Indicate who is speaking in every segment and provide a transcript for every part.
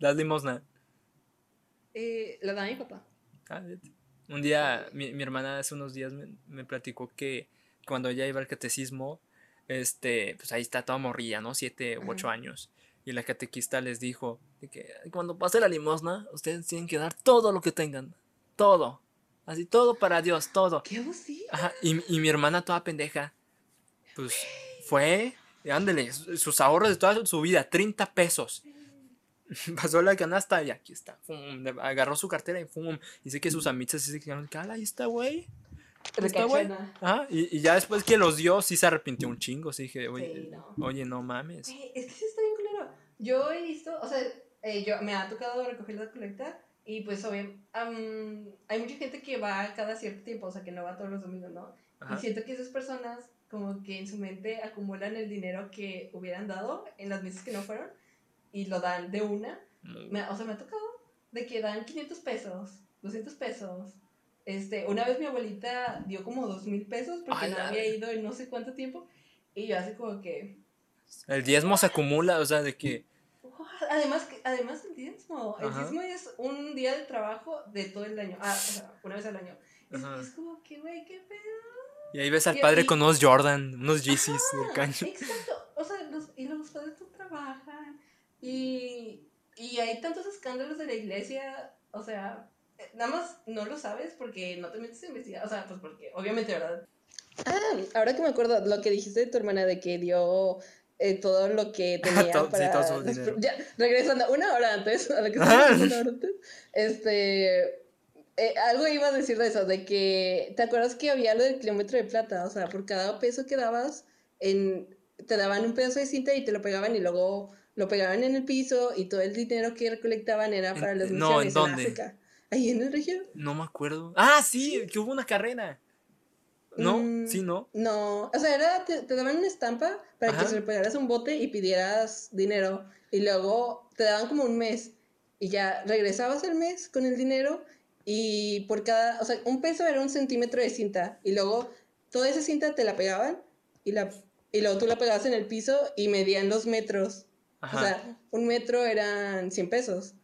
Speaker 1: das limosna.
Speaker 2: Eh, la da mi papá.
Speaker 1: Ah. Un día, mi, mi hermana hace unos días me, me platicó que cuando ella iba al catecismo, este, pues ahí está toda morrilla, ¿no? Siete u ocho años. Y la catequista les dijo de que cuando pase la limosna, ustedes tienen que dar todo lo que tengan. Todo. Así, todo para Dios, todo.
Speaker 2: ¿Qué?
Speaker 1: Ajá, y, y mi hermana toda pendeja, pues fue, ándele, su- sus ahorros de toda su vida, 30 pesos. Pasó la canasta y aquí está. fum, agarró su cartera y fum. Dice que sus amigas se quedaron, cala, ahí está, güey. Está, güey. Ajá, y, y ya después que los dio, sí se arrepintió un chingo. Sí dije, oye,
Speaker 2: Sí, no.
Speaker 1: oye, no mames.
Speaker 2: Es que sí está bien culero. Yo he visto, o sea, eh, yo, me ha tocado recoger la colecta y pues obviamente hay mucha gente que va cada cierto tiempo, o sea, que no va todos los domingos, ¿no?
Speaker 1: Ajá.
Speaker 2: Y siento que esas personas como que en su mente acumulan el dinero que hubieran dado en las misas que no fueron y lo dan de una. Me- o sea, me ha tocado de que dan 500 pesos, 200 pesos. Este, una vez mi abuelita dio como 2 mil pesos porque
Speaker 1: A
Speaker 2: no había ido en no sé cuánto tiempo y yo así como que...
Speaker 1: El diezmo se acumula, o sea, de que.
Speaker 2: Además, además el diezmo. El
Speaker 1: Ajá.
Speaker 2: diezmo es un día de trabajo de todo el año. Ah, o sea, una vez al año. Es, es como que, güey, qué pedo.
Speaker 1: Y ahí ves al padre
Speaker 2: y-
Speaker 1: con unos Jordan, unos Yeezys del caño.
Speaker 2: Exacto. O sea, los, y los padres no trabajan. Y, y hay tantos escándalos de la iglesia. O sea, nada más no lo sabes porque no te metes a investigar. O sea, pues porque, obviamente, ¿verdad? Ah, ahora que me acuerdo lo que dijiste de tu hermana de que dio eh, todo lo que tenía
Speaker 1: Todo- sí,
Speaker 2: para
Speaker 1: todo su
Speaker 2: ya regresando una hora antes a lo que
Speaker 1: Ah.
Speaker 2: diciendo ahora antes, este eh, algo iba a decir de eso de que te acuerdas que había lo del kilómetro de plata o sea por cada peso que dabas en te daban un pedazo de cinta y te lo pegaban y luego lo pegaban en el piso y todo el dinero que recolectaban era
Speaker 1: En-
Speaker 2: para las
Speaker 1: no, ¿en
Speaker 2: misiones
Speaker 1: dónde?
Speaker 2: África ahí en el región
Speaker 1: No me acuerdo. Ah, sí, que hubo una carrera. ¿No?
Speaker 2: Mm,
Speaker 1: Sí, ¿no?
Speaker 2: No, o sea, era, te, te daban una estampa para
Speaker 1: Ajá.
Speaker 2: que se le pegaras un bote y pidieras dinero. Y luego te daban como un mes. Y ya regresabas el mes con el dinero. Y por cada, o sea, un peso era un centímetro de cinta. Y luego toda esa cinta te la pegaban. Y, la, y luego tú la pegabas en el piso y medían los metros.
Speaker 1: Ajá.
Speaker 2: O sea, un metro eran 100 pesos.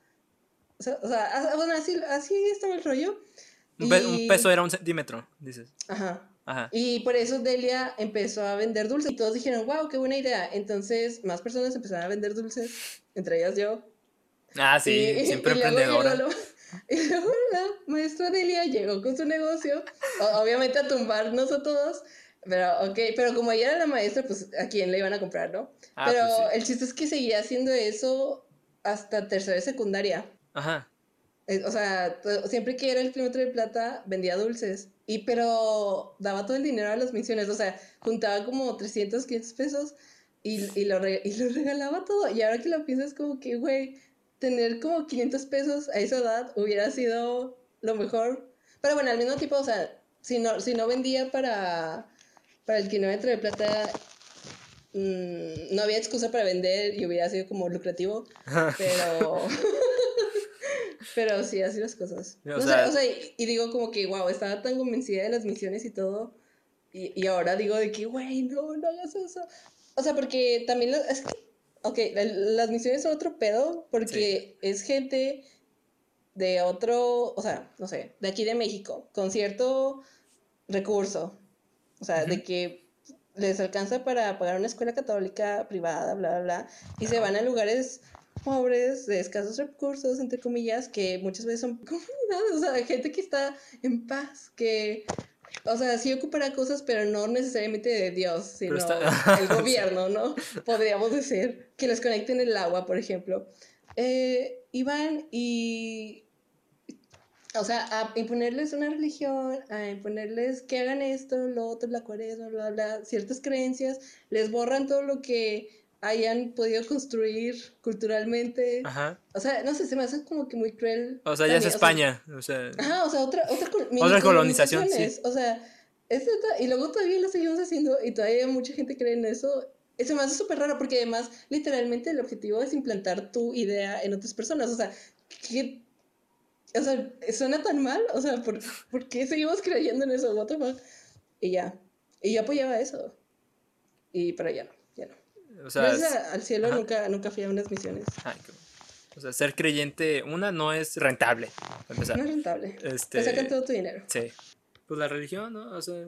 Speaker 2: O sea, o sea, bueno, así, así estaba el rollo.
Speaker 1: un, pe- un
Speaker 2: y-
Speaker 1: peso era un centímetro, dices.
Speaker 2: Ajá.
Speaker 1: Ajá.
Speaker 2: Y por eso Delia empezó a vender dulces y todos dijeron, wow, qué buena idea. Entonces más personas empezaron a vender dulces, entre ellas yo.
Speaker 1: Ah, sí,
Speaker 2: Y-
Speaker 1: siempre
Speaker 2: y luego
Speaker 1: emprendedora.
Speaker 2: llegó lo- y luego la maestra Delia llegó con su negocio, obviamente a tumbarnos a todos, pero ok, pero como ella era la maestra, pues a quién le iban a comprar, ¿no?
Speaker 1: Ah,
Speaker 2: pero
Speaker 1: pues sí.
Speaker 2: el chiste es que seguía haciendo eso hasta tercera de secundaria.
Speaker 1: Ajá.
Speaker 2: Eh, O sea, siempre que era el kilómetro de plata, vendía dulces. Y pero daba todo el dinero a las misiones. O sea, juntaba como 300, 500 pesos y, y, lo, y lo regalaba todo. Y ahora que lo piensas, como que, güey, tener como 500 pesos a esa edad hubiera sido lo mejor. Pero bueno, al mismo tiempo, o sea, si no, si no vendía para, para el kilómetro de plata, mm, no había excusa para vender y hubiera sido como lucrativo. Pero. pero sí, así las cosas.
Speaker 1: O
Speaker 2: No sé,
Speaker 1: sea-
Speaker 2: o sea, y, y digo como que, wow, estaba tan convencida de las misiones y todo. Y, y ahora digo de que, güey, no, no hagas eso. O sea, porque también. lo- es que, ok, la- las misiones son otro pedo, porque es gente de otro. O sea, no sé, de aquí de México, con cierto recurso. O sea, de que les alcanza para pagar una escuela católica privada, bla, bla, bla. Y se van a lugares pobres, de escasos recursos, entre comillas, que muchas veces son comunidades, o sea, gente que está en paz, que, o sea, sí ocupará cosas, pero no necesariamente de Dios, sino
Speaker 1: está-
Speaker 2: el gobierno, ¿no? Podríamos decir, que les conecten el agua, por ejemplo. Eh, y van y o sea, a imponerles una religión, a imponerles que hagan esto, lo otro, la cuaresma, bla, bla, ciertas creencias, les borran todo lo que hayan podido construir culturalmente.
Speaker 1: Ajá.
Speaker 2: O sea, no sé, se me hace como que muy cruel.
Speaker 1: O sea, ya es
Speaker 2: también, o sea,
Speaker 1: España. O sea,
Speaker 2: Ajá, o sea, otra, otra,
Speaker 1: Otra colonización, sí.
Speaker 2: O sea, es y luego todavía lo seguimos haciendo y todavía mucha gente cree en eso. Eso me hace súper raro porque además, literalmente, el objetivo es implantar tu idea en otras personas. O sea, ¿qué? O sea, suena tan mal. O sea, ¿por, ¿por qué seguimos creyendo en eso? What the fuck? Y ya. Y yo apoyaba eso. Y pero ya no, ya no.
Speaker 1: o sea,
Speaker 2: Gracias
Speaker 1: es-
Speaker 2: al cielo
Speaker 1: ajá.
Speaker 2: nunca, nunca fui a unas misiones.
Speaker 1: Ay, qué- O sea, ser creyente, una, no es rentable. empezar.
Speaker 2: No es rentable.
Speaker 1: Este,
Speaker 2: Te sacan todo tu dinero.
Speaker 1: Sí. Pues la religión, ¿no? O sea,